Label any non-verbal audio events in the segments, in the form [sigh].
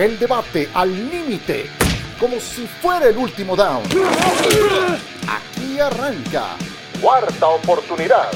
El debate al límite, como si fuera el último down. Aquí arranca. Cuarta oportunidad.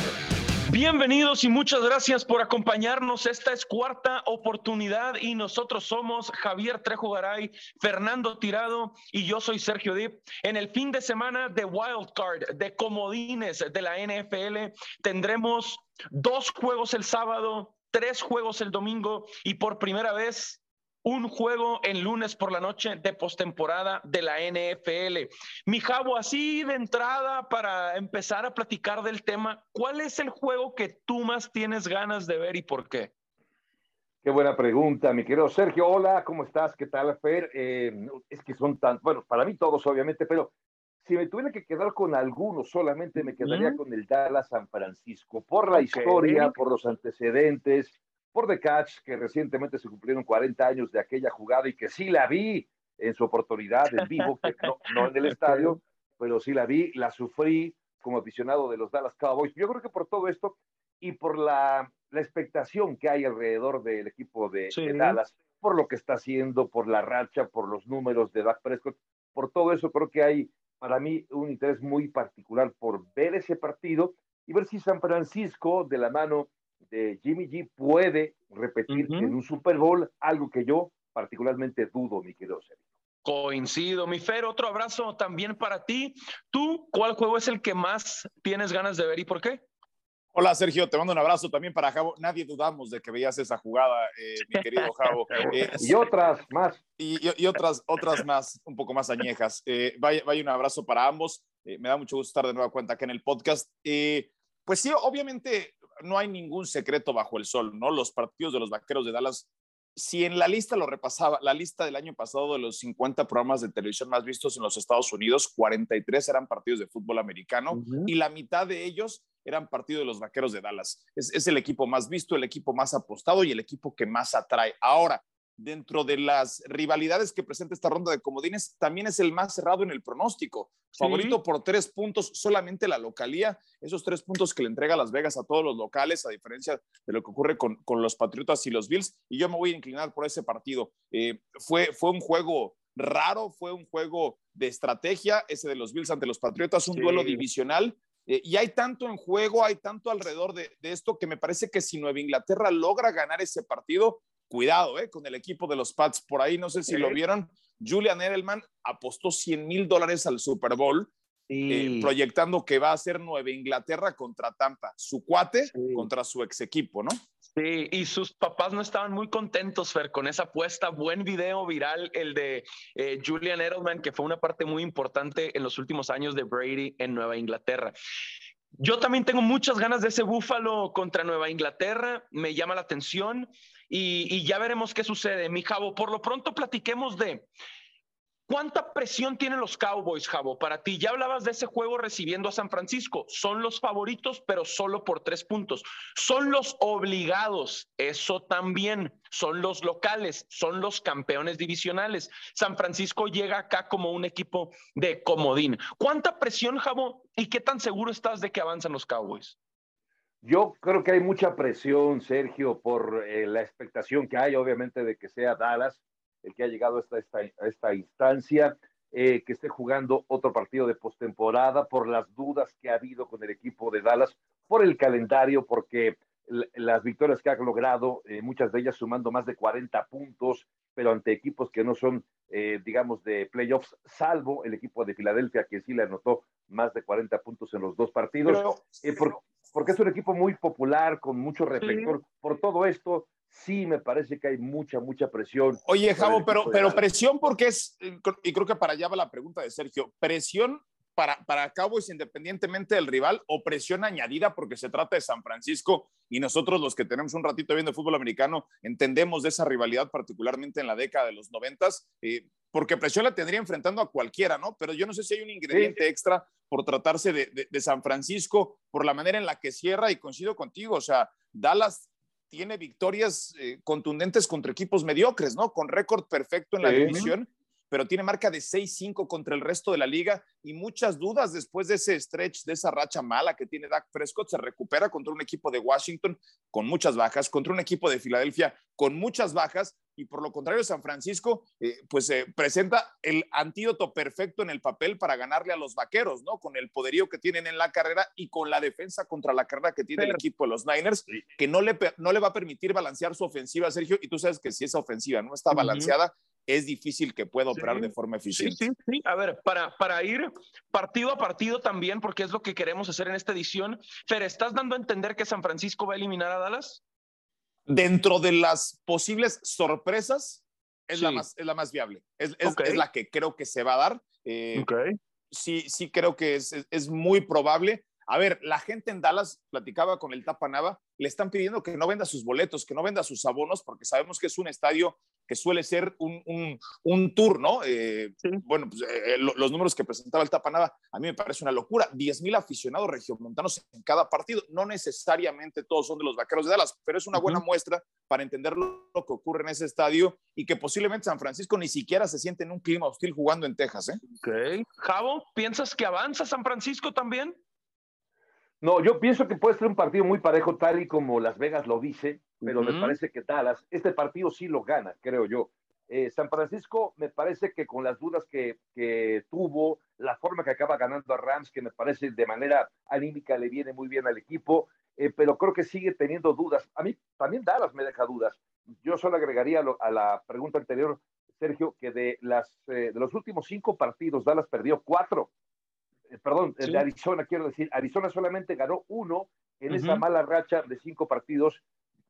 Bienvenidos y muchas gracias por acompañarnos. Esta es cuarta oportunidad y nosotros somos Javier Trejo Garay, Fernando Tirado y yo soy Sergio Dip. En el fin de semana de Wild Card, de comodines de la NFL, tendremos dos juegos el sábado, tres juegos el domingo y por primera vez un juego en lunes por la noche de postemporada de la NFL. Mi Javo, así de entrada para empezar a platicar del tema, ¿cuál es el juego que tú más tienes ganas de ver y por qué? Qué buena pregunta, mi querido Sergio. Hola, ¿cómo estás? ¿Qué tal, Fer? Eh, es que son tan, bueno, para mí todos, obviamente, pero si me tuviera que quedar con alguno, solamente me quedaría con el Dallas San Francisco, por la historia, por los antecedentes, por The Catch, que recientemente se cumplieron 40 años de aquella jugada y que sí la vi en su oportunidad en vivo, no, en el [laughs] estadio, pero sí la vi, la sufrí como aficionado de los Dallas Cowboys. Yo creo que por todo esto y por la, la expectación que hay alrededor del equipo de, Dallas, por lo que está haciendo, por la racha, por los números de Dak Prescott, por todo eso creo que hay para mí un interés muy particular por ver ese partido y ver si San Francisco, de la mano de Jimmy G puede repetir en un Super Bowl, algo que yo particularmente dudo, mi querido Sergio. Coincido, mi Fer, otro abrazo también para ti. ¿Tú cuál juego es el que más tienes ganas de ver y por qué? Hola Sergio, te mando un abrazo también para Javo. Nadie dudamos de que veías esa jugada, eh, mi querido [laughs] Javo. Eh, y otras más. Y, otras, otras más, un poco más añejas. Eh, vaya, vaya, un abrazo para ambos. me da mucho gusto estar de nueva cuenta acá en el podcast. pues sí, obviamente no hay ningún secreto bajo el sol, ¿no? Los partidos de los Vaqueros de Dallas, si en la lista lo repasaba, la lista del año pasado de los 50 programas de televisión más vistos en los Estados Unidos, 43 eran partidos de fútbol americano y la mitad de ellos eran partidos de los Vaqueros de Dallas. Es, es el equipo más visto, el equipo más apostado y el equipo que más atrae. Ahora, dentro de las rivalidades que presenta esta ronda de comodines, también es el más cerrado en el pronóstico. Favorito por tres puntos, solamente la localía, esos tres puntos que le entrega Las Vegas a todos los locales, a diferencia de lo que ocurre con, los Patriotas y los Bills, y yo me voy a inclinar por ese partido. Eh, fue, fue un juego raro, fue un juego de estrategia, ese de los Bills ante los Patriotas, un duelo divisional, eh, y hay tanto en juego, hay tanto alrededor de, de, esto que me parece que si Nueva Inglaterra logra ganar ese partido, cuidado eh, con el equipo de los Pats. Por ahí, no sé si lo vieron, Julian Edelman apostó 100 mil dólares al Super Bowl, eh, proyectando que va a ser Nueva Inglaterra contra Tampa, su cuate contra su ex equipo, ¿no? Sí, y sus papás no estaban muy contentos, Fer, con esa apuesta. Buen video viral, el de eh, Julian Edelman, que fue una parte muy importante en los últimos años de Brady en Nueva Inglaterra. Yo también tengo muchas ganas de ese Búfalo contra Nueva Inglaterra, me llama la atención y, ya veremos qué sucede. Mi Javo, por lo pronto platiquemos de ¿Cuánta presión tienen los Cowboys, Javo, para ti? Ya hablabas de ese juego recibiendo a San Francisco. Son los favoritos, pero solo por tres puntos. Son los obligados, eso también. Son los locales, son los campeones divisionales. San Francisco llega acá como un equipo de comodín. ¿Cuánta presión, Javo, y qué tan seguro estás de que avanzan los Cowboys? Yo creo que hay mucha presión, Sergio, por eh, la expectación que hay, obviamente, de que sea Dallas el que ha llegado a esta, esta, instancia, eh, que esté jugando otro partido de postemporada, por las dudas que ha habido con el equipo de Dallas, por el calendario, porque las victorias que ha logrado, eh, muchas de ellas sumando más de 40 puntos, pero ante equipos que no son, digamos, de playoffs, salvo el equipo de Filadelfia, que sí le anotó más de 40 puntos en los dos partidos porque es un equipo muy popular, con mucho reflector. Por todo esto, sí me parece que hay mucha, mucha presión. Oye, Javo, pero, pero presión porque es, y creo que para allá va la pregunta de Sergio, presión para, para Cowboys independientemente del rival o presión añadida porque se trata de San Francisco y nosotros los que tenemos un ratito viendo fútbol americano entendemos de esa rivalidad particularmente en la década de los noventas, eh, porque presión la tendría enfrentando a cualquiera, ¿no? Pero yo no sé si hay un ingrediente extra por tratarse de, de, San Francisco, por la manera en la que cierra y coincido contigo, o sea, Dallas tiene victorias eh, contundentes contra equipos mediocres, ¿no? Con récord perfecto en la división pero tiene marca de 6-5 contra el resto de la liga y muchas dudas después de ese stretch, de esa racha mala que tiene Dak Prescott. Se recupera contra un equipo de Washington con muchas bajas, contra un equipo de Filadelfia con muchas bajas, y por lo contrario San Francisco eh, pues eh, presenta el antídoto perfecto en el papel para ganarle a los Vaqueros, ¿no? Con el poderío que tienen en la carrera y con la defensa contra la carrera que tiene el equipo de los Niners, que no le, no le va a permitir balancear su ofensiva, Sergio, y tú sabes que si esa ofensiva no está balanceada, es difícil que pueda operar de forma eficiente. Sí, sí, A ver, para, para ir partido a partido también, porque es lo que queremos hacer en esta edición, Fer, ¿estás dando a entender que San Francisco va a eliminar a Dallas? Dentro de las posibles sorpresas, es, la, más, es la más viable. Es, es, la que creo que se va a dar. Eh, sí, sí creo que es, es muy probable. A ver, la gente en Dallas, platicaba con el Tapanava, le están pidiendo que no venda sus boletos, que no venda sus abonos, porque sabemos que es un estadio que suele ser un, un, tour, ¿no? Eh, bueno, pues, eh, los números que presentaba el Tapanava, a mí me parece una locura. 10 mil aficionados regiomontanos en cada partido. No necesariamente todos son de los vaqueros de Dallas, pero es una buena muestra para entender lo, que ocurre en ese estadio y que posiblemente San Francisco ni siquiera se siente en un clima hostil jugando en Texas, ¿eh? Ok. Javo, ¿piensas que avanza San Francisco también? No, yo pienso que puede ser un partido muy parejo, tal y como Las Vegas lo dice, pero me parece que Dallas, este partido sí lo gana, creo yo. Eh, San Francisco me parece que con las dudas que, tuvo, la forma que acaba ganando a Rams, que me parece de manera anímica le viene muy bien al equipo, eh, pero creo que sigue teniendo dudas. A mí también Dallas me deja dudas. Yo solo agregaría a la pregunta anterior, Sergio, que de, las, eh, de los últimos cinco partidos, Dallas perdió cuatro. Eh, perdón, el de Arizona, quiero decir, Arizona solamente ganó uno en esa mala racha de cinco partidos,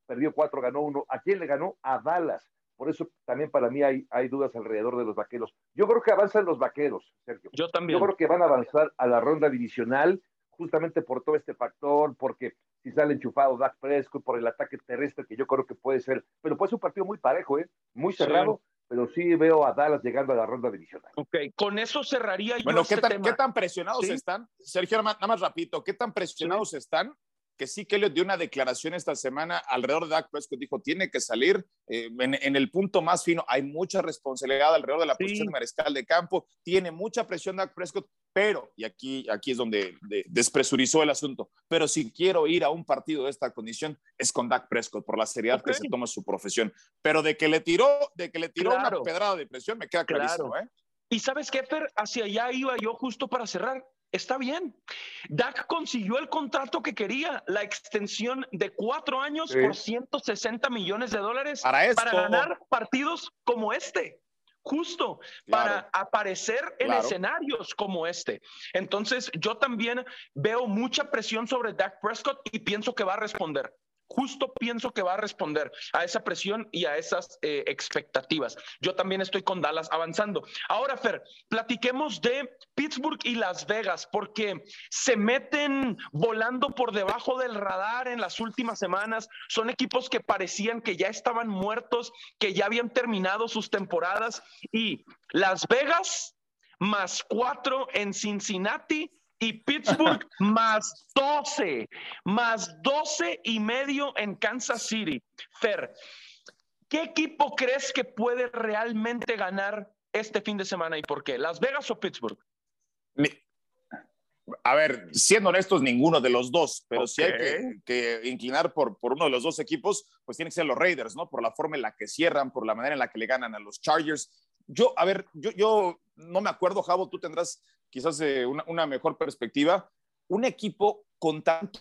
perdió cuatro, ganó uno. ¿A quién le ganó? A Dallas. Por eso también para mí hay, hay dudas alrededor de los vaqueros. Yo creo que avanzan los vaqueros, Sergio. Yo también. Yo creo que van a avanzar a la ronda divisional justamente por todo este factor, porque si sale enchufado Dak Prescott, por el ataque terrestre que yo creo que puede ser, pero puede ser un partido muy parejo, ¿eh? muy cerrado, pero sí veo a Dallas llegando a la ronda divisional. Ok, con eso cerraría yo bueno, este ¿qué, tan, ¿qué tan presionados están? Sergio, nada más rapidito, ¿qué tan presionados están? Que sí que le dio una declaración esta semana alrededor de Dak Prescott, dijo, tiene que salir eh, en, el punto más fino, hay mucha responsabilidad alrededor de la posición de mariscal de campo, tiene mucha presión Dak Prescott, pero, y aquí, aquí es donde despresurizó el asunto, pero si quiero ir a un partido de esta condición es con Dak Prescott por la seriedad que se toma su profesión. Pero de que le tiró, de que le tiró una pedrada de presión, me queda clarísimo. ¿eh? Y sabes qué, Fer, hacia allá iba yo justo para cerrar. Está bien. Dak consiguió el contrato que quería, la extensión de cuatro años por 160 millones de dólares para, para ganar partidos como este. Justo para aparecer en escenarios como este. Entonces, yo también veo mucha presión sobre Dak Prescott y pienso que va a responder justo pienso que va a responder a esa presión y a esas eh, expectativas. Yo también estoy con Dallas avanzando. Ahora, Fer, platiquemos de Pittsburgh y Las Vegas, porque se meten volando por debajo del radar en las últimas semanas. Son equipos que parecían que ya estaban muertos, que ya habían terminado sus temporadas y Las Vegas más cuatro en Cincinnati y Pittsburgh [laughs] más 12, más 12 y medio en Kansas City. Fer, ¿qué equipo crees que puede realmente ganar este fin de semana y por qué? ¿Las Vegas o Pittsburgh? A ver, siendo honestos, ninguno de los dos, pero si hay que, inclinar por, por, uno de los dos equipos, pues tienen que ser los Raiders, ¿no? Por la forma en la que cierran, por la manera en la que le ganan a los Chargers. Yo, a ver, yo, yo no me acuerdo, Javo, tú tendrás quizás eh, una, mejor perspectiva, un equipo con tanto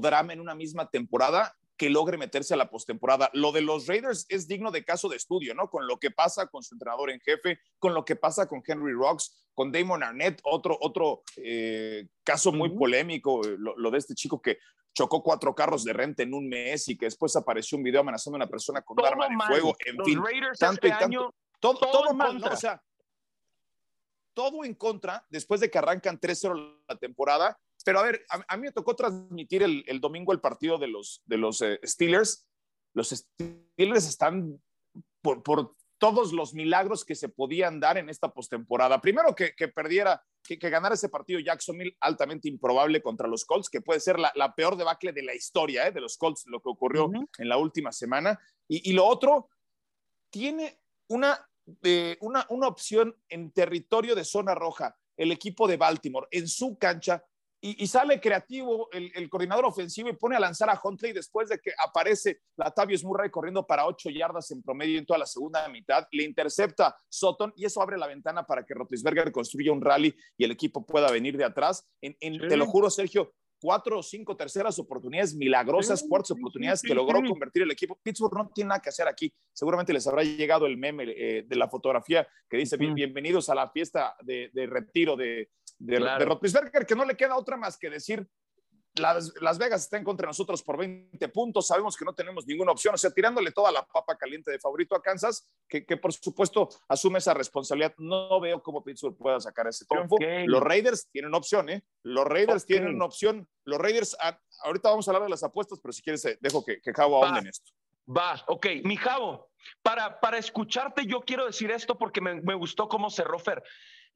drama en una misma temporada que logre meterse a la postemporada. Lo de los Raiders es digno de caso de estudio, ¿no? Con lo que pasa con su entrenador en jefe, con lo que pasa con Henry Rocks, con Damon Arnett, otro, otro eh, caso muy polémico, lo, de este chico que chocó cuatro carros de renta en un mes y que después apareció un video amenazando a una persona con un arma de fuego. En fin, tanto y este tanto. Todo, todo mal, ¿no? O sea, todo en contra después de que arrancan 3-0 la temporada. Pero a ver, a, mí me tocó transmitir el, domingo el partido de los, de los eh, Steelers. Los Steelers están por, por, todos los milagros que se podían dar en esta postemporada. Primero que, que perdiera, que, que, ganara ese partido Jacksonville, altamente improbable contra los Colts, que puede ser la, la peor debacle de la historia ¿eh? de los Colts, lo que ocurrió en la última semana. Y, y lo otro, tiene una una, una opción en territorio de zona roja, el equipo de Baltimore, en su cancha, y, sale creativo el, coordinador ofensivo y pone a lanzar a Huntley después de que aparece Latavius Murray corriendo para ocho yardas en promedio en toda la segunda mitad, le intercepta Sutton y eso abre la ventana para que Rotlisberger construya un rally y el equipo pueda venir de atrás. En, Te lo juro, Sergio, cuatro o cinco terceras oportunidades milagrosas, cuartas oportunidades que logró convertir el equipo. Pittsburgh no tiene nada que hacer aquí. Seguramente les habrá llegado el meme eh, de la fotografía que dice bienvenidos a la fiesta de, retiro de, de, que no le queda otra más que decir las, Vegas está en contra de nosotros por 20 puntos, sabemos que no tenemos ninguna opción, o sea, tirándole toda la papa caliente de favorito a Kansas, que, por supuesto asume esa responsabilidad. No veo cómo Pittsburgh pueda sacar ese triunfo. Los Raiders tienen opción, ¿eh? Los Raiders tienen una opción. Los Raiders, ah, ahorita vamos a hablar de las apuestas, pero si quieres, eh, dejo que, que Javo ahonde en esto. Va, ok. Mi Javo, para, para escucharte yo quiero decir esto porque me, me gustó cómo cerró Fer.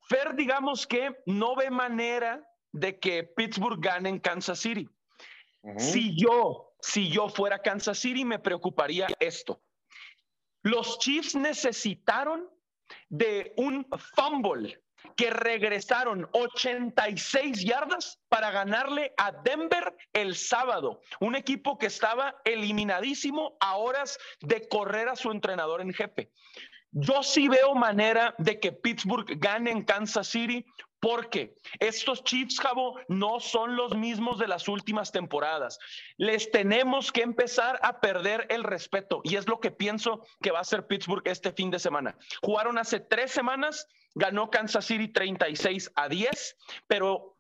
Fer, digamos que no ve manera de que Pittsburgh gane en Kansas City. Si yo, si yo fuera Kansas City, me preocuparía esto. Los Chiefs necesitaron de un fumble que regresaron 86 yardas para ganarle a Denver el sábado, un equipo que estaba eliminadísimo a horas de correr a su entrenador en jefe. Yo sí veo manera de que Pittsburgh gane en Kansas City porque estos Chiefs, Jabo, no son los mismos de las últimas temporadas. Les tenemos que empezar a perder el respeto y es lo que pienso que va a hacer Pittsburgh este fin de semana. Jugaron hace tres semanas, ganó Kansas City 36 a 10, pero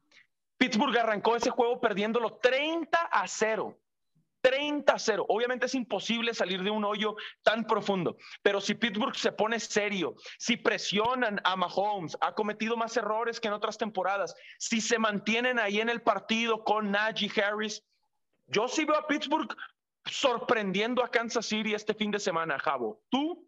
Pittsburgh arrancó ese juego perdiéndolo 30 a 0. 30-0. Obviamente es imposible salir de un hoyo tan profundo, pero si Pittsburgh se pone serio, si presionan a Mahomes, ha cometido más errores que en otras temporadas, si se mantienen ahí en el partido con Najee Harris, yo sí veo a Pittsburgh sorprendiendo a Kansas City este fin de semana, Javo. ¿Tú?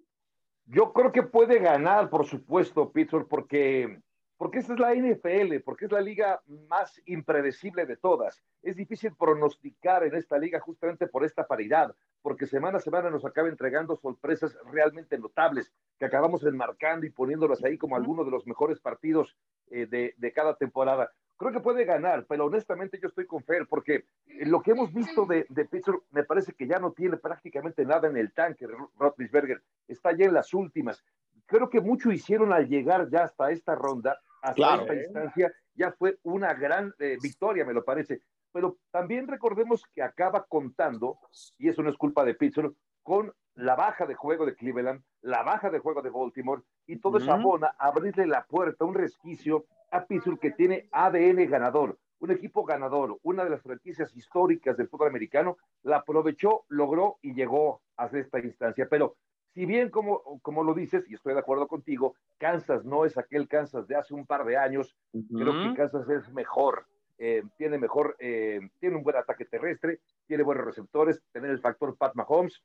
Yo creo que puede ganar, por supuesto, Pittsburgh, porque porque esta es la NFL, porque es la liga más impredecible de todas. Es difícil pronosticar en esta liga justamente por esta paridad, porque semana a semana nos acaba entregando sorpresas realmente notables, que acabamos enmarcando y poniéndolas ahí como algunos de los mejores partidos eh, de, cada temporada. Creo que puede ganar, pero honestamente yo estoy con Fer, porque lo que hemos visto de, de Pittsburgh me parece que ya no tiene prácticamente nada en el tanque, Rotlisberger. Está ya en las últimas creo que mucho hicieron al llegar ya hasta esta ronda, hasta esta instancia, ya fue una gran eh, victoria, me lo parece. Pero también recordemos que acaba contando, y eso no es culpa de Pittsburgh, con la baja de juego de Cleveland, la baja de juego de Baltimore, y todo eso abona a abrirle la puerta, un resquicio a Pittsburgh que tiene ADN ganador, un equipo ganador, una de las franquicias históricas del fútbol americano, la aprovechó, logró y llegó a esta instancia. Pero si bien como, como lo dices, y estoy de acuerdo contigo, Kansas no es aquel Kansas de hace un par de años, creo que Kansas es mejor, eh, tiene mejor, eh, tiene un buen ataque terrestre, tiene buenos receptores, tener el factor Pat Mahomes.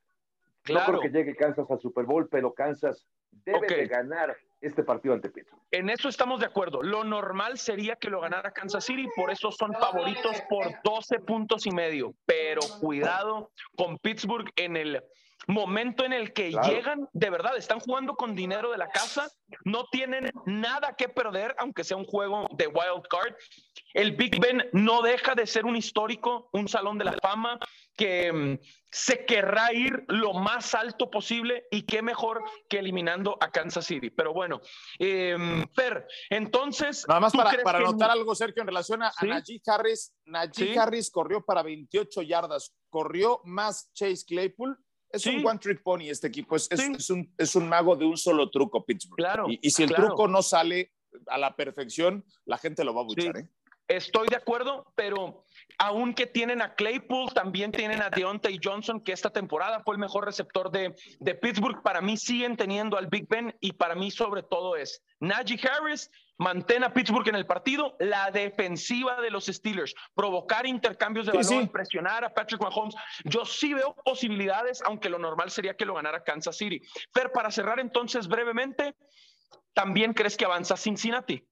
Claro. No creo que llegue Kansas al Super Bowl, pero Kansas debe de ganar este partido ante Pittsburgh. En eso estamos de acuerdo. Lo normal sería que lo ganara Kansas City, por eso son favoritos por 12 puntos y medio. Pero cuidado con Pittsburgh en el momento en el que llegan, de verdad, están jugando con dinero de la casa, no tienen nada que perder, aunque sea un juego de wild card. El Big Ben no deja de ser un histórico, un salón de la fama que mm, se querrá ir lo más alto posible y qué mejor que eliminando a Kansas City. Pero bueno, eh, Fer, entonces... Nada más para, para anotar algo, Sergio, en relación a, Najee Harris. Najee Harris corrió para 28 yardas, corrió más Chase Claypool es un one trick pony este equipo, es, es, un, es, un, mago de un solo truco, Pittsburgh. Claro, y, si el truco no sale a la perfección, la gente lo va a buchar. ¿eh? Estoy de acuerdo, pero aunque tienen a Claypool, también tienen a Deontay Johnson, que esta temporada fue el mejor receptor de, de Pittsburgh. Para mí siguen teniendo al Big Ben y para mí sobre todo es Najee Harris mantén a Pittsburgh en el partido, la defensiva de los Steelers, provocar intercambios de balón, presionar a Patrick Mahomes. Yo sí veo posibilidades, aunque lo normal sería que lo ganara Kansas City. Fer, para cerrar entonces brevemente, ¿también crees que avanza Cincinnati?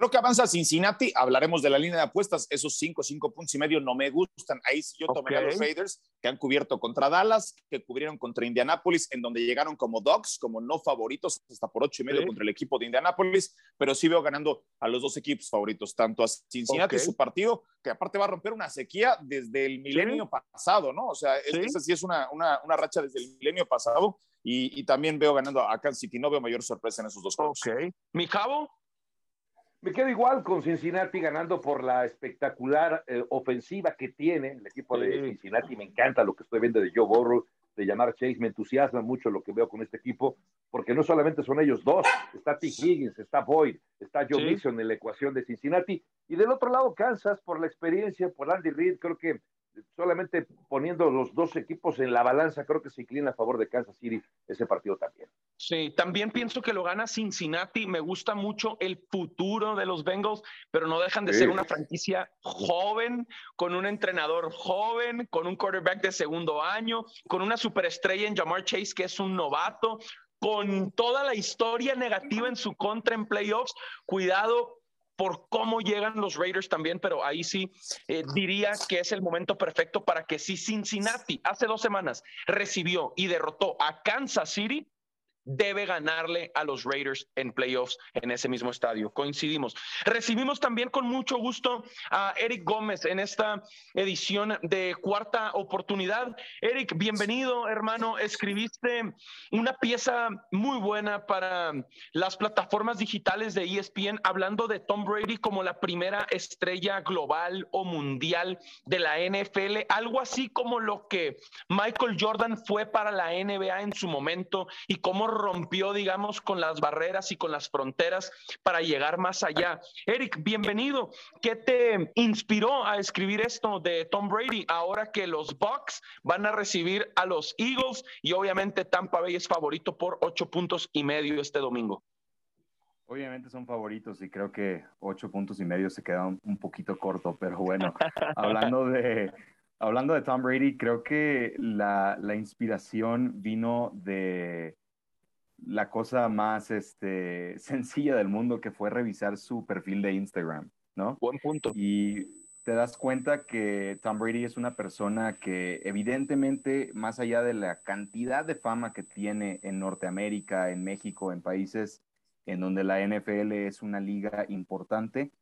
Creo que avanza Cincinnati. Hablaremos de la línea de apuestas. Esos cinco, cinco puntos y medio no me gustan. Ahí sí yo tomé a los Raiders que han cubierto contra Dallas, que cubrieron contra Indianapolis, en donde llegaron como dogs, como no favoritos, hasta por ocho y medio contra el equipo de Indianapolis. Pero sí veo ganando a los dos equipos favoritos, tanto a Cincinnati, su partido, que aparte va a romper una sequía desde el milenio pasado, ¿no? O sea, esa sí es una, una, una, racha desde el milenio pasado. Y, y, también veo ganando a Kansas City. No veo mayor sorpresa en esos dos juegos. Ok. ¿Mi cabo? Me quedo igual con Cincinnati ganando por la espectacular eh, ofensiva que tiene el equipo de Cincinnati. Me encanta lo que estoy viendo de Joe Burrow, de llamar Chase. Me entusiasma mucho lo que veo con este equipo, porque no solamente son ellos dos, está T. Higgins, está Boyd, está Joe Mixon en la ecuación de Cincinnati. Y del otro lado, Kansas, por la experiencia, por Andy Reid, creo que solamente poniendo los dos equipos en la balanza, creo que se inclina a favor de Kansas City ese partido también. Sí, también pienso que lo gana Cincinnati. Me gusta mucho el futuro de los Bengals, pero no dejan de ser una franquicia joven, con un entrenador joven, con un quarterback de segundo año, con una superestrella en Jamar Chase, que es un novato, con toda la historia negativa en su contra en playoffs. Cuidado, por cómo llegan los Raiders también, pero ahí sí eh, diría que es el momento perfecto para que si Cincinnati hace dos semanas recibió y derrotó a Kansas City, debe ganarle a los Raiders en playoffs en ese mismo estadio. Coincidimos. Recibimos también con mucho gusto a Eric Gómez en esta edición de cuarta oportunidad. Eric, bienvenido, hermano. Escribiste una pieza muy buena para las plataformas digitales de ESPN hablando de Tom Brady como la primera estrella global o mundial de la NFL, algo así como lo que Michael Jordan fue para la NBA en su momento y cómo rompió, digamos, con las barreras y con las fronteras para llegar más allá. Eric, bienvenido. ¿Qué te inspiró a escribir esto de Tom Brady ahora que los Bucks van a recibir a los Eagles y obviamente Tampa Bay es favorito por ocho puntos y medio este domingo? Obviamente son favoritos y creo que ocho puntos y medio se queda un, poquito corto, pero bueno, [laughs] hablando de, hablando de Tom Brady, creo que la, la inspiración vino de, la cosa más este, [laughs] sencilla del mundo que fue revisar su perfil de Instagram, ¿no? Buen punto. Y te das cuenta que Tom Brady es una persona que evidentemente, más allá de la cantidad de fama que tiene en Norteamérica, en México, en países en donde la NFL es una liga importante,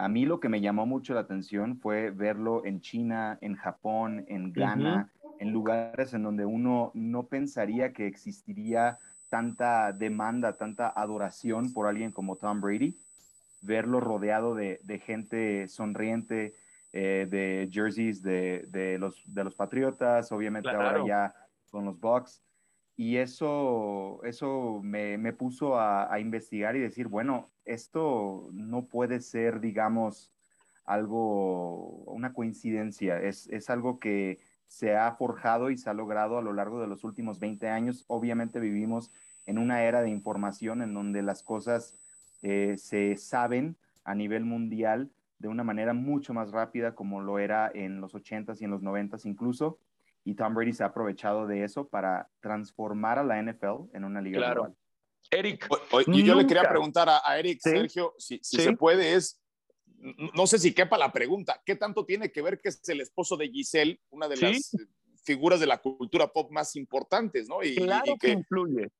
a mí lo que me llamó mucho la atención fue verlo en China, en Japón, en Ghana, en lugares en donde uno no pensaría que existiría tanta demanda, tanta adoración por alguien como Tom Brady, verlo rodeado de, gente sonriente, eh, de jerseys de, los, de los Patriotas, obviamente ahora ya con los Bucks. Y eso, eso me, puso a, investigar y decir, bueno, esto no puede ser, digamos, algo, una coincidencia, es, es algo que se ha forjado y se ha logrado a lo largo de los últimos 20 años. Obviamente vivimos en una era de información en donde las cosas eh, se saben a nivel mundial de una manera mucho más rápida como lo era en los 80s y en los 90s incluso. Y Tom Brady se ha aprovechado de eso para transformar a la NFL en una liga claro. global. Eric. y yo le quería preguntar a, Eric, Sergio, si, se puede, es no sé si quepa la pregunta, ¿qué tanto tiene que ver que es el esposo de Giselle, una de las figuras de la cultura pop más importantes, ¿no? Y, claro que, influye.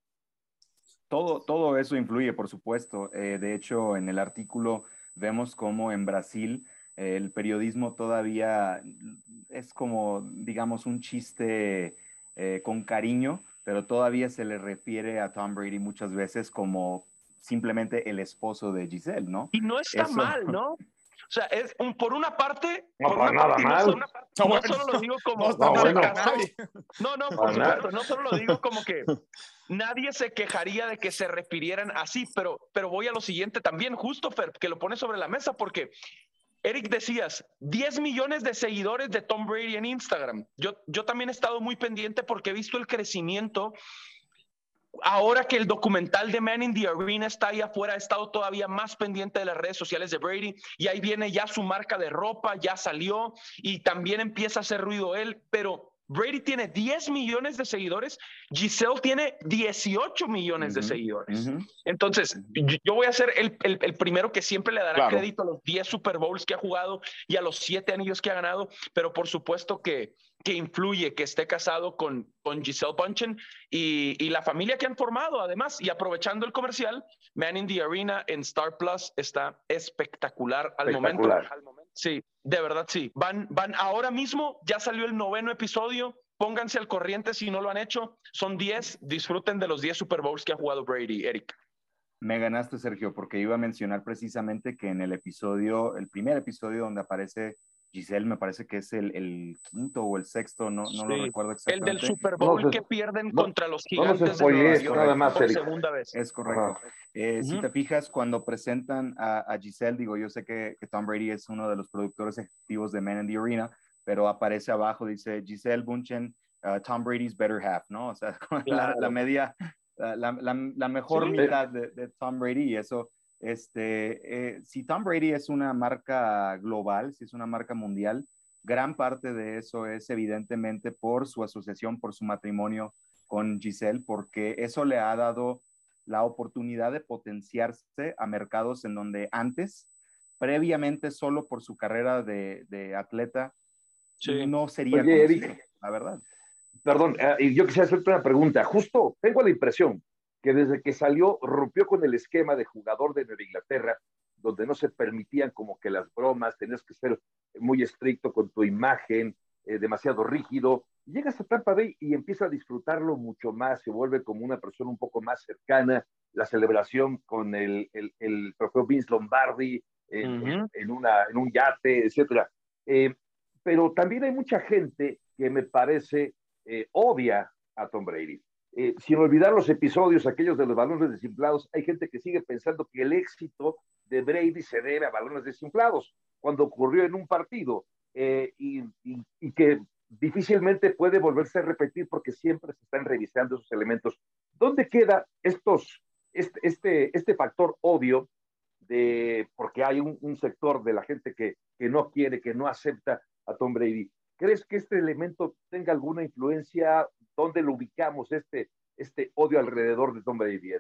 Todo, todo eso influye, por supuesto. Eh, de hecho, en el artículo vemos cómo en Brasil el periodismo todavía es como, digamos, un chiste eh, con cariño, pero todavía se le refiere a Tom Brady muchas veces como simplemente el esposo de Giselle, ¿no? Y no está mal, ¿no? O sea, es un, por una parte. No, por para nada mal. No, solo lo digo como. No, no, no, por supuesto. No solo lo digo como que nadie se quejaría de que se refirieran así, pero, pero voy a lo siguiente también, justo, Fer, que lo pone sobre la mesa, porque Eric decías, 10 millones de seguidores de Tom Brady en Instagram. Yo, yo también he estado muy pendiente porque he visto el crecimiento ahora que el documental de Man in the Arena está ahí afuera, he estado todavía más pendiente de las redes sociales de Brady y ahí viene ya su marca de ropa, ya salió y también empieza a hacer ruido él, pero Brady tiene 10 millones de seguidores, Giselle tiene 18 millones de seguidores. Entonces, yo voy a ser el, el, primero que siempre le dará crédito a los 10 Super Bowls que ha jugado y a los 7 anillos que ha ganado, pero por supuesto que, que influye que esté casado con, con Giselle Bunchen y, y, la familia que han formado, además. Y aprovechando el comercial, Man in the Arena en Star Plus está espectacular al momento. Sí, de verdad sí. Van, van ahora mismo, ya salió el noveno episodio. Pónganse al corriente si no lo han hecho. Son 10. Disfruten de los 10 Super Bowls que ha jugado Brady, Eric. Me ganaste, Sergio, porque iba a mencionar precisamente que en el episodio, el primer episodio donde aparece Giselle, me parece que es el, quinto o el sexto, no, no lo recuerdo exactamente. El del Super Bowl que pierden contra los gigantes de nada más, por segunda vez. Es correcto. Eh, si te fijas, cuando presentan a, Giselle, digo, yo sé que, Tom Brady es uno de los productores ejecutivos de Men in the Arena, pero aparece abajo, dice Giselle Bunchen, uh, Tom Brady's better half, ¿no? O sea, [laughs] la, media, la, mejor mitad de, de Tom Brady y eso este, eh, si Tom Brady es una marca global, si es una marca mundial, gran parte de eso es evidentemente por su asociación, por su matrimonio con Giselle, porque eso le ha dado la oportunidad de potenciarse a mercados en donde antes, previamente solo por su carrera de, atleta, no sería la verdad. Perdón, eh, yo quisiera hacerte una pregunta. Justo tengo la impresión que desde que salió rompió con el esquema de jugador de Nueva Inglaterra, donde no se permitían como que las bromas, tenías que ser muy estricto con tu imagen, eh, demasiado rígido. Llegas a Tampa Bay y empieza a disfrutarlo mucho más, se vuelve como una persona un poco más cercana, la celebración con el, el, trofeo Vince Lombardi en, una, en un yate, etc. Eh, pero también hay mucha gente que me parece eh, odia a Tom Brady. Eh, sin olvidar los episodios, aquellos de los balones desinflados, hay gente que sigue pensando que el éxito de Brady se debe a balones desinflados, cuando ocurrió en un partido eh, y, que difícilmente puede volverse a repetir porque siempre se están revisando esos elementos. ¿Dónde queda estos, este, este, este factor odio de, porque hay un, sector de la gente que, que no quiere, que no acepta a Tom Brady? ¿Crees que este elemento tenga alguna influencia ¿Dónde lo ubicamos este, este odio alrededor de Tom Brady?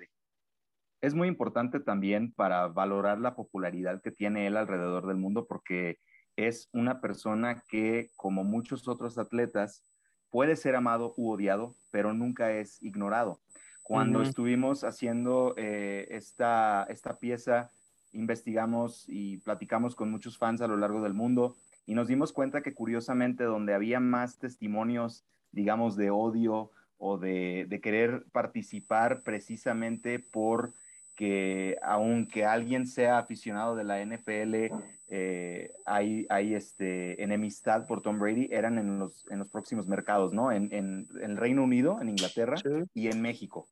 Es muy importante también para valorar la popularidad que tiene él alrededor del mundo porque es una persona que, como muchos otros atletas, puede ser amado u odiado, pero nunca es ignorado. Cuando estuvimos haciendo eh, esta, esta pieza, investigamos y platicamos con muchos fans a lo largo del mundo y nos dimos cuenta que curiosamente donde había más testimonios digamos, de odio o de, querer participar precisamente por que aunque alguien sea aficionado de la NFL, eh, hay, hay este, enemistad por Tom Brady, eran en los, en los próximos mercados, ¿no? En, en, el Reino Unido, en Inglaterra y en México,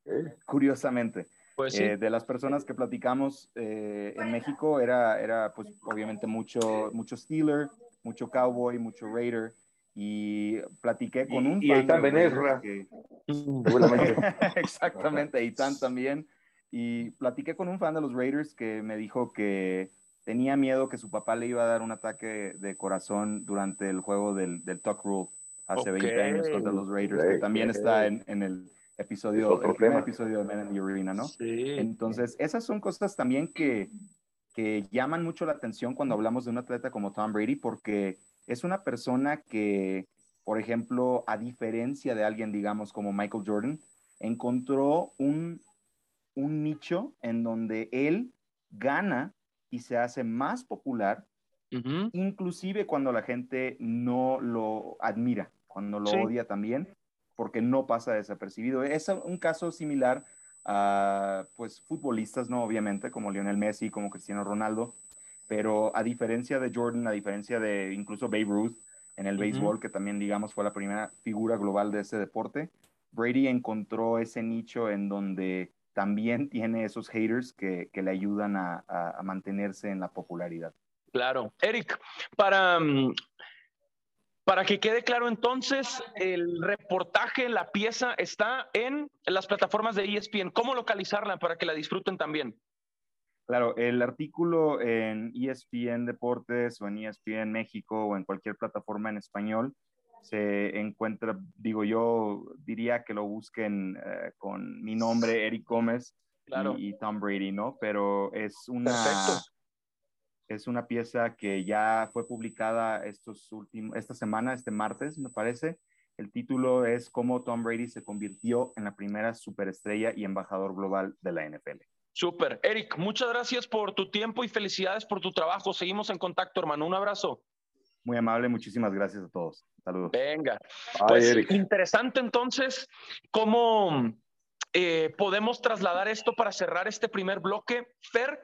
curiosamente. Pues eh, de las personas que platicamos eh, en México era, era pues obviamente mucho, mucho Steeler, mucho Cowboy, mucho Raider, y platiqué con un y, fan. Que... [laughs] Exactamente, Eitan también. Y platiqué con un fan de los Raiders que me dijo que tenía miedo que su papá le iba a dar un ataque de corazón durante el juego del, del Tuck Rule hace 20 años contra los Raiders, que también está en, en el episodio, el primer episodio de Men in the Arena, ¿no? Sí. Entonces, esas son cosas también que, que llaman mucho la atención cuando hablamos de un atleta como Tom Brady, porque es una persona que, por ejemplo, a diferencia de alguien, digamos, como Michael Jordan, encontró un, un nicho en donde él gana y se hace más popular, inclusive cuando la gente no lo admira, cuando lo odia también, porque no pasa desapercibido. Es un caso similar a, pues, futbolistas, ¿no? Obviamente, como Lionel Messi, como Cristiano Ronaldo, pero a diferencia de Jordan, a diferencia de incluso Babe Ruth en el béisbol, que también digamos fue la primera figura global de ese deporte, Brady encontró ese nicho en donde también [laughs] tiene esos haters que, que le ayudan a, a, mantenerse en la popularidad. Claro. Eric, para, mm, para que quede claro entonces, el reportaje, la pieza está en las plataformas de ESPN. ¿Cómo localizarla para que la disfruten también? Claro, el artículo en ESPN Deportes o en ESPN México o en cualquier plataforma en español se encuentra, digo yo, diría que lo busquen eh, con mi nombre, Eric Gómez y, Tom Brady, ¿no? Pero es una, es una pieza que ya fue publicada estos últimos, esta semana, este martes, me parece. El título es Cómo Tom Brady se convirtió en la primera superestrella y embajador global de la NFL. Súper. Eric, muchas gracias por tu tiempo y felicidades por tu trabajo. Seguimos en contacto, hermano. Un abrazo. Muy amable, muchísimas gracias a todos. Saludos. Venga. Pues interesante entonces cómo eh, podemos trasladar esto para cerrar este primer bloque. Fer,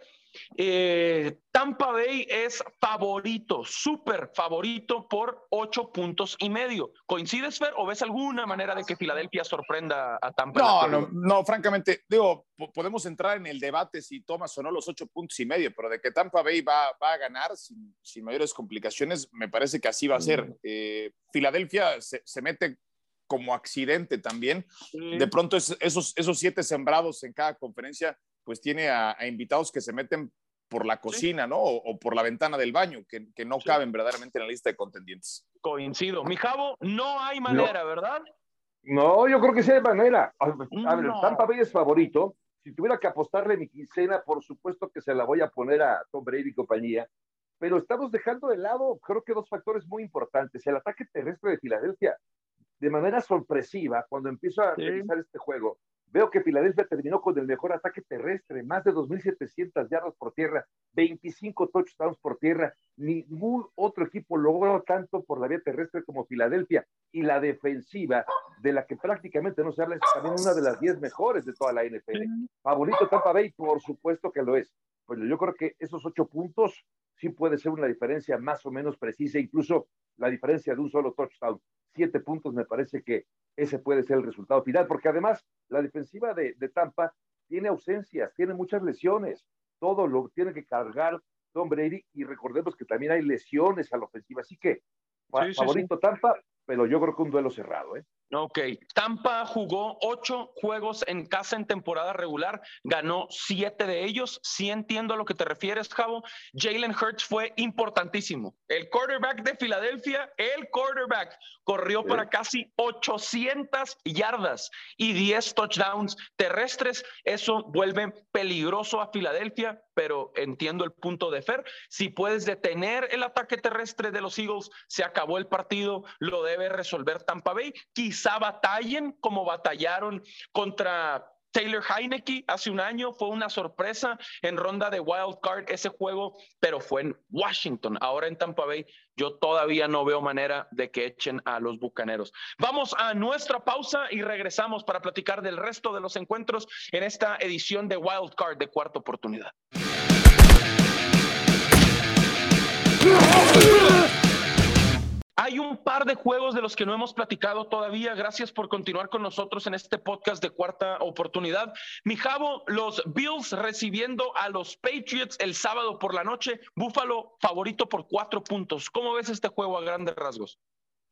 eh, Tampa Bay es favorito, súper favorito por ocho puntos y medio. ¿Coincides, Fer, o ves alguna manera de que Filadelfia sorprenda a Tampa? No, no, no, francamente, digo, podemos entrar en el debate si tomas o no los ocho puntos y medio, pero de que Tampa Bay va, a ganar sin, mayores complicaciones, me parece que así va a ser. Mm. Eh, Filadelfia se, mete como accidente también. De pronto esos, esos siete sembrados en cada conferencia pues tiene a, invitados que se meten por la cocina, ¿no? O, por la ventana del baño, que, que no caben verdaderamente en la lista de contendientes. Coincido. Mi Javo, no hay manera, ¿verdad? No, yo creo que sí hay manera. A ver, Tampa Bay es favorito. Si tuviera que apostarle mi quincena, por supuesto que se la voy a poner a Tom Brady y compañía. Pero estamos dejando de lado, creo que dos factores muy importantes. El ataque terrestre de Filadelfia, de manera sorpresiva, cuando empiezo a revisar este juego, Veo que Filadelfia terminó con el mejor ataque terrestre, más de 2.700 yardas por tierra, 25 touchdowns por tierra. Ningún otro equipo logró tanto por la vía terrestre como Filadelfia. Y la defensiva, de la que prácticamente no se habla, es también una de las 10 mejores de toda la NFL. Favorito Tampa Bay, por supuesto que lo es. Pues yo creo que esos ocho puntos sí puede ser una diferencia más o menos precisa, incluso la diferencia de un solo touchdown. Siete puntos me parece que ese puede ser el resultado final, porque además la defensiva de, Tampa tiene ausencias, tiene muchas lesiones, todo lo tiene que cargar Tom Brady y recordemos que también hay lesiones a la ofensiva, así que favorito Tampa, pero yo creo que un duelo cerrado, ¿eh? Ok, Tampa jugó ocho juegos en casa en temporada regular, ganó siete de ellos. Sí entiendo a lo que te refieres, Javo. Jalen Hurts fue importantísimo. El quarterback de Filadelfia, el quarterback, corrió para casi 800 yardas y 10 touchdowns terrestres. Eso vuelve peligroso a Filadelfia, pero entiendo el punto de Fer. Si puedes detener el ataque terrestre de los Eagles, se acabó el partido, lo debe resolver Tampa Bay. Quizá batallen como batallaron contra Taylor Heineke hace un año fue una sorpresa en ronda de wild card ese juego, pero fue en Washington. Ahora en Tampa Bay, yo todavía no veo manera de que echen a los bucaneros. Vamos a nuestra pausa y regresamos para platicar del resto de los encuentros en esta edición de wild card de cuarta oportunidad. Hay un par de juegos de los que no hemos platicado todavía. Gracias por continuar con nosotros en este podcast de cuarta oportunidad. Mi Javo, los Bills recibiendo a los Patriots el sábado por la noche. Búfalo favorito por cuatro puntos. ¿Cómo ves este juego a grandes rasgos?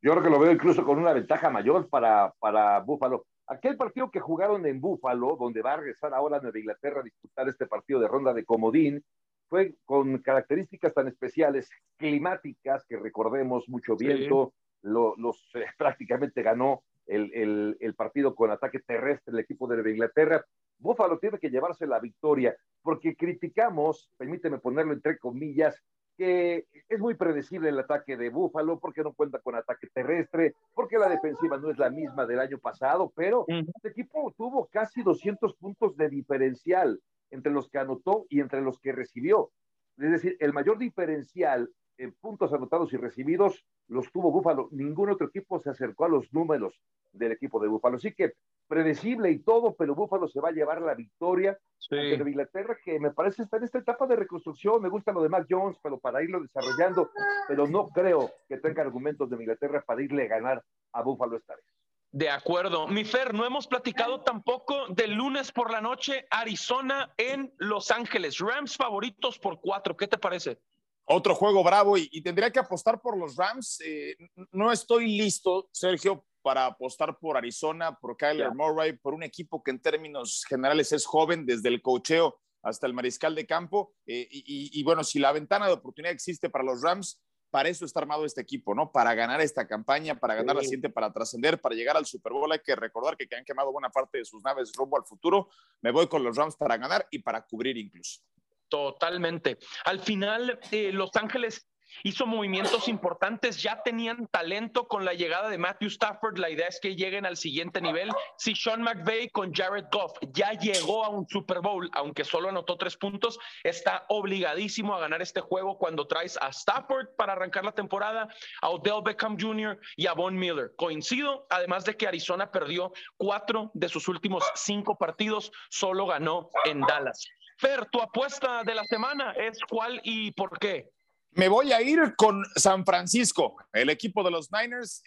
Yo creo que lo veo incluso con una ventaja mayor para, para Búfalo. Aquel partido que jugaron en Búfalo, donde va a regresar ahora Nueva Inglaterra a disputar este partido de ronda de comodín, fue con características tan especiales, climáticas, que recordemos mucho viento, los eh, [laughs] prácticamente ganó el, el, partido con ataque terrestre el equipo de Inglaterra. Búfalo tiene que llevarse la victoria, porque criticamos, permíteme ponerlo entre comillas, que es muy predecible el ataque de Búfalo, porque no cuenta con ataque terrestre, porque la defensiva no es la misma del año pasado, pero este equipo tuvo casi 200 puntos de diferencial entre los que anotó y entre los que recibió. Es decir, el mayor diferencial en puntos anotados y recibidos los tuvo Búfalo. Ningún otro equipo se acercó a los números del equipo de Búfalo. Así que predecible y todo, pero Búfalo se va a llevar la victoria sí. de Inglaterra, que me parece estar en esta etapa de reconstrucción. Me gusta lo de Mac Jones, pero para irlo desarrollando, pero no creo que tenga argumentos de Inglaterra para irle a ganar a Búfalo esta vez. De acuerdo. Mi Fer, no hemos platicado tampoco del lunes por la noche, Arizona en Los Ángeles. Rams favoritos por cuatro. ¿Qué te parece? Otro juego bravo y, tendría que apostar por los Rams. Eh, no estoy listo, Sergio, para apostar por Arizona, por Kyler Murray, por un equipo que en términos generales es joven, desde el cocheo hasta el mariscal de campo. Eh, y, y, bueno, si la ventana de oportunidad existe para los Rams, para eso está armado este equipo, ¿no? Para ganar esta campaña, para ganar la siguiente, para trascender, para llegar al Super Bowl. Hay que recordar que, han quemado buena parte de sus naves rumbo al futuro. Me voy con los Rams para ganar y para cubrir incluso. Totalmente. Al final, eh, Los Ángeles hizo movimientos importantes, ya tenían talento con la llegada de Matthew Stafford, la idea es que lleguen al siguiente nivel. Si Sean McVay con Jared Goff ya llegó a un Super Bowl, aunque solo anotó tres puntos, está obligadísimo a ganar este juego cuando traes a Stafford para arrancar la temporada, a Odell Beckham Jr. y a Von Miller. Coincido, además de que Arizona perdió cuatro de sus últimos cinco partidos, solo ganó en Dallas. Fer, tu apuesta de la semana es cuál y por qué. Me voy a ir con San Francisco, el equipo de los Niners.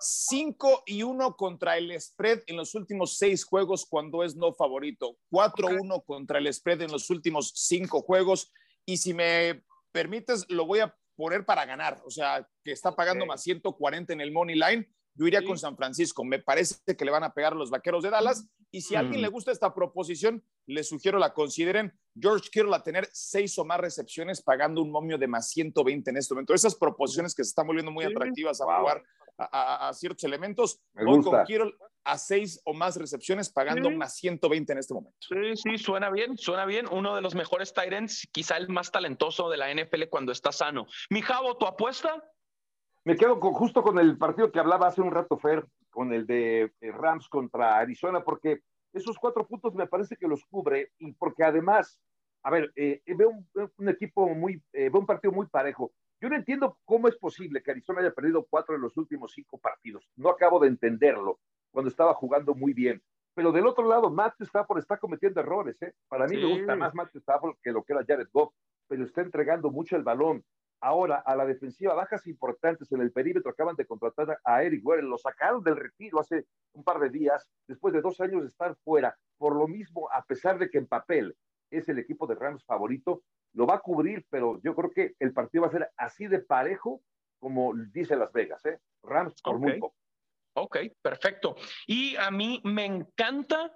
5 eh, y 1 contra el spread en los últimos seis juegos cuando es no favorito. 4-1 contra el spread en los últimos cinco juegos. Y si me permites, lo voy a poner para ganar. O sea, que está pagando más 140 en el Money Line. Yo iría con San Francisco. Me parece que le van a pegar los vaqueros de Dallas. Y si a alguien le gusta esta proposición, les sugiero la consideren. George Kittle a tener seis o más recepciones pagando un momio de más 120 en este momento. Esas proposiciones que se están volviendo muy atractivas a jugar a, ciertos elementos. Me con Kittle a seis o más recepciones pagando más 120 en este momento. Sí, sí, suena bien, suena bien. Uno de los mejores Tyrants, quizá el más talentoso de la NFL cuando está sano. Mi Javo, ¿tu apuesta? Me quedo con, justo con el partido que hablaba hace un rato, Fer, con el de eh, Rams contra Arizona, porque esos cuatro puntos me parece que los cubre y porque además, a ver, eh, veo un, equipo muy, eh, veo un partido muy parejo. Yo no entiendo cómo es posible que Arizona haya perdido cuatro en los últimos cinco partidos. No acabo de entenderlo cuando estaba jugando muy bien. Pero del otro lado, Matt Stafford está cometiendo errores. ¿eh? Para mí me gusta más Matt Stafford que lo que era Jared Goff, pero está entregando mucho el balón. Ahora, a la defensiva, bajas importantes en el perímetro, acaban de contratar a Eric Warren, lo sacaron del retiro hace un par de días, después de dos años de estar fuera. Por lo mismo, a pesar de que en papel es el equipo de Rams favorito, lo va a cubrir, pero yo creo que el partido va a ser así de parejo como dice Las Vegas, ¿eh? Rams por muy poco. Ok, perfecto. Y a mí me encanta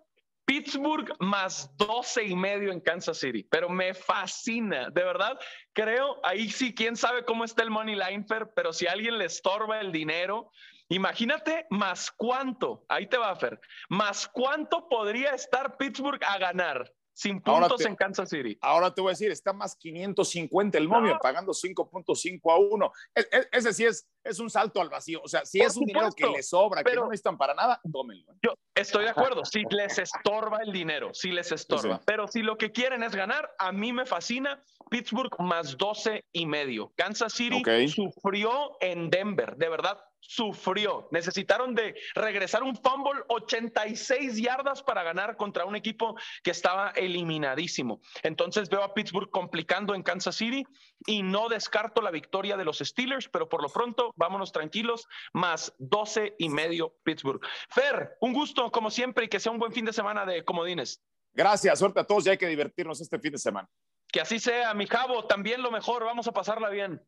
Pittsburgh más 12 y medio en Kansas City, pero me fascina, de verdad. Creo, ahí sí, quién sabe cómo está el money line, pero si a alguien le estorba el dinero, imagínate más cuánto, ahí te va, Fer, más cuánto podría estar Pittsburgh a ganar sin puntos en Kansas City. Ahora te voy a decir, está más 550 el momio, pagando 5.5 a 1. E, e, ese sí es, es un salto al vacío. O sea, si es un dinero que le sobra, pero, que no necesitan para nada, tómenlo. Yo estoy de acuerdo, [laughs] si les estorba el dinero, si les estorba. Pero si lo que quieren es ganar, a mí me fascina Pittsburgh más 12 y medio. Kansas City sufrió en Denver, de verdad sufrió. Necesitaron de regresar un fumble 86 yardas para ganar contra un equipo que estaba eliminadísimo. Entonces veo a Pittsburgh complicando en Kansas City y no descarto la victoria de los Steelers, pero por lo pronto vámonos tranquilos, más 12 y medio Pittsburgh. Fer, un gusto como siempre y que sea un buen fin de semana de comodines. Gracias, suerte a todos y hay que divertirnos este fin de semana. Que así sea, mi cabo, también lo mejor, vamos a pasarla bien.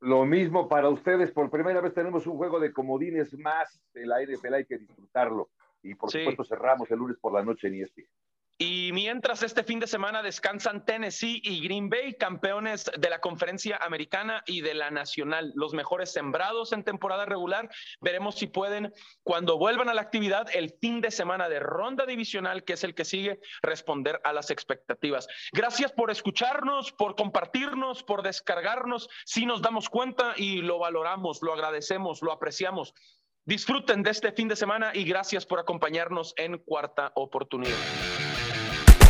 Lo mismo para ustedes, por primera vez tenemos un juego de comodines más la NFL, hay que disfrutarlo. Y por supuesto cerramos el lunes por la noche en ESPN. Y mientras este fin de semana descansan Tennessee y Green Bay, campeones de la conferencia americana y de la nacional, los mejores sembrados en temporada regular, veremos si pueden, cuando vuelvan a la actividad, el fin de semana de ronda divisional, que es el que sigue, responder a las expectativas. Gracias por escucharnos, por compartirnos, por descargarnos. Si nos damos cuenta y lo valoramos, lo agradecemos, lo apreciamos. Disfruten de este fin de semana y gracias por acompañarnos en cuarta oportunidad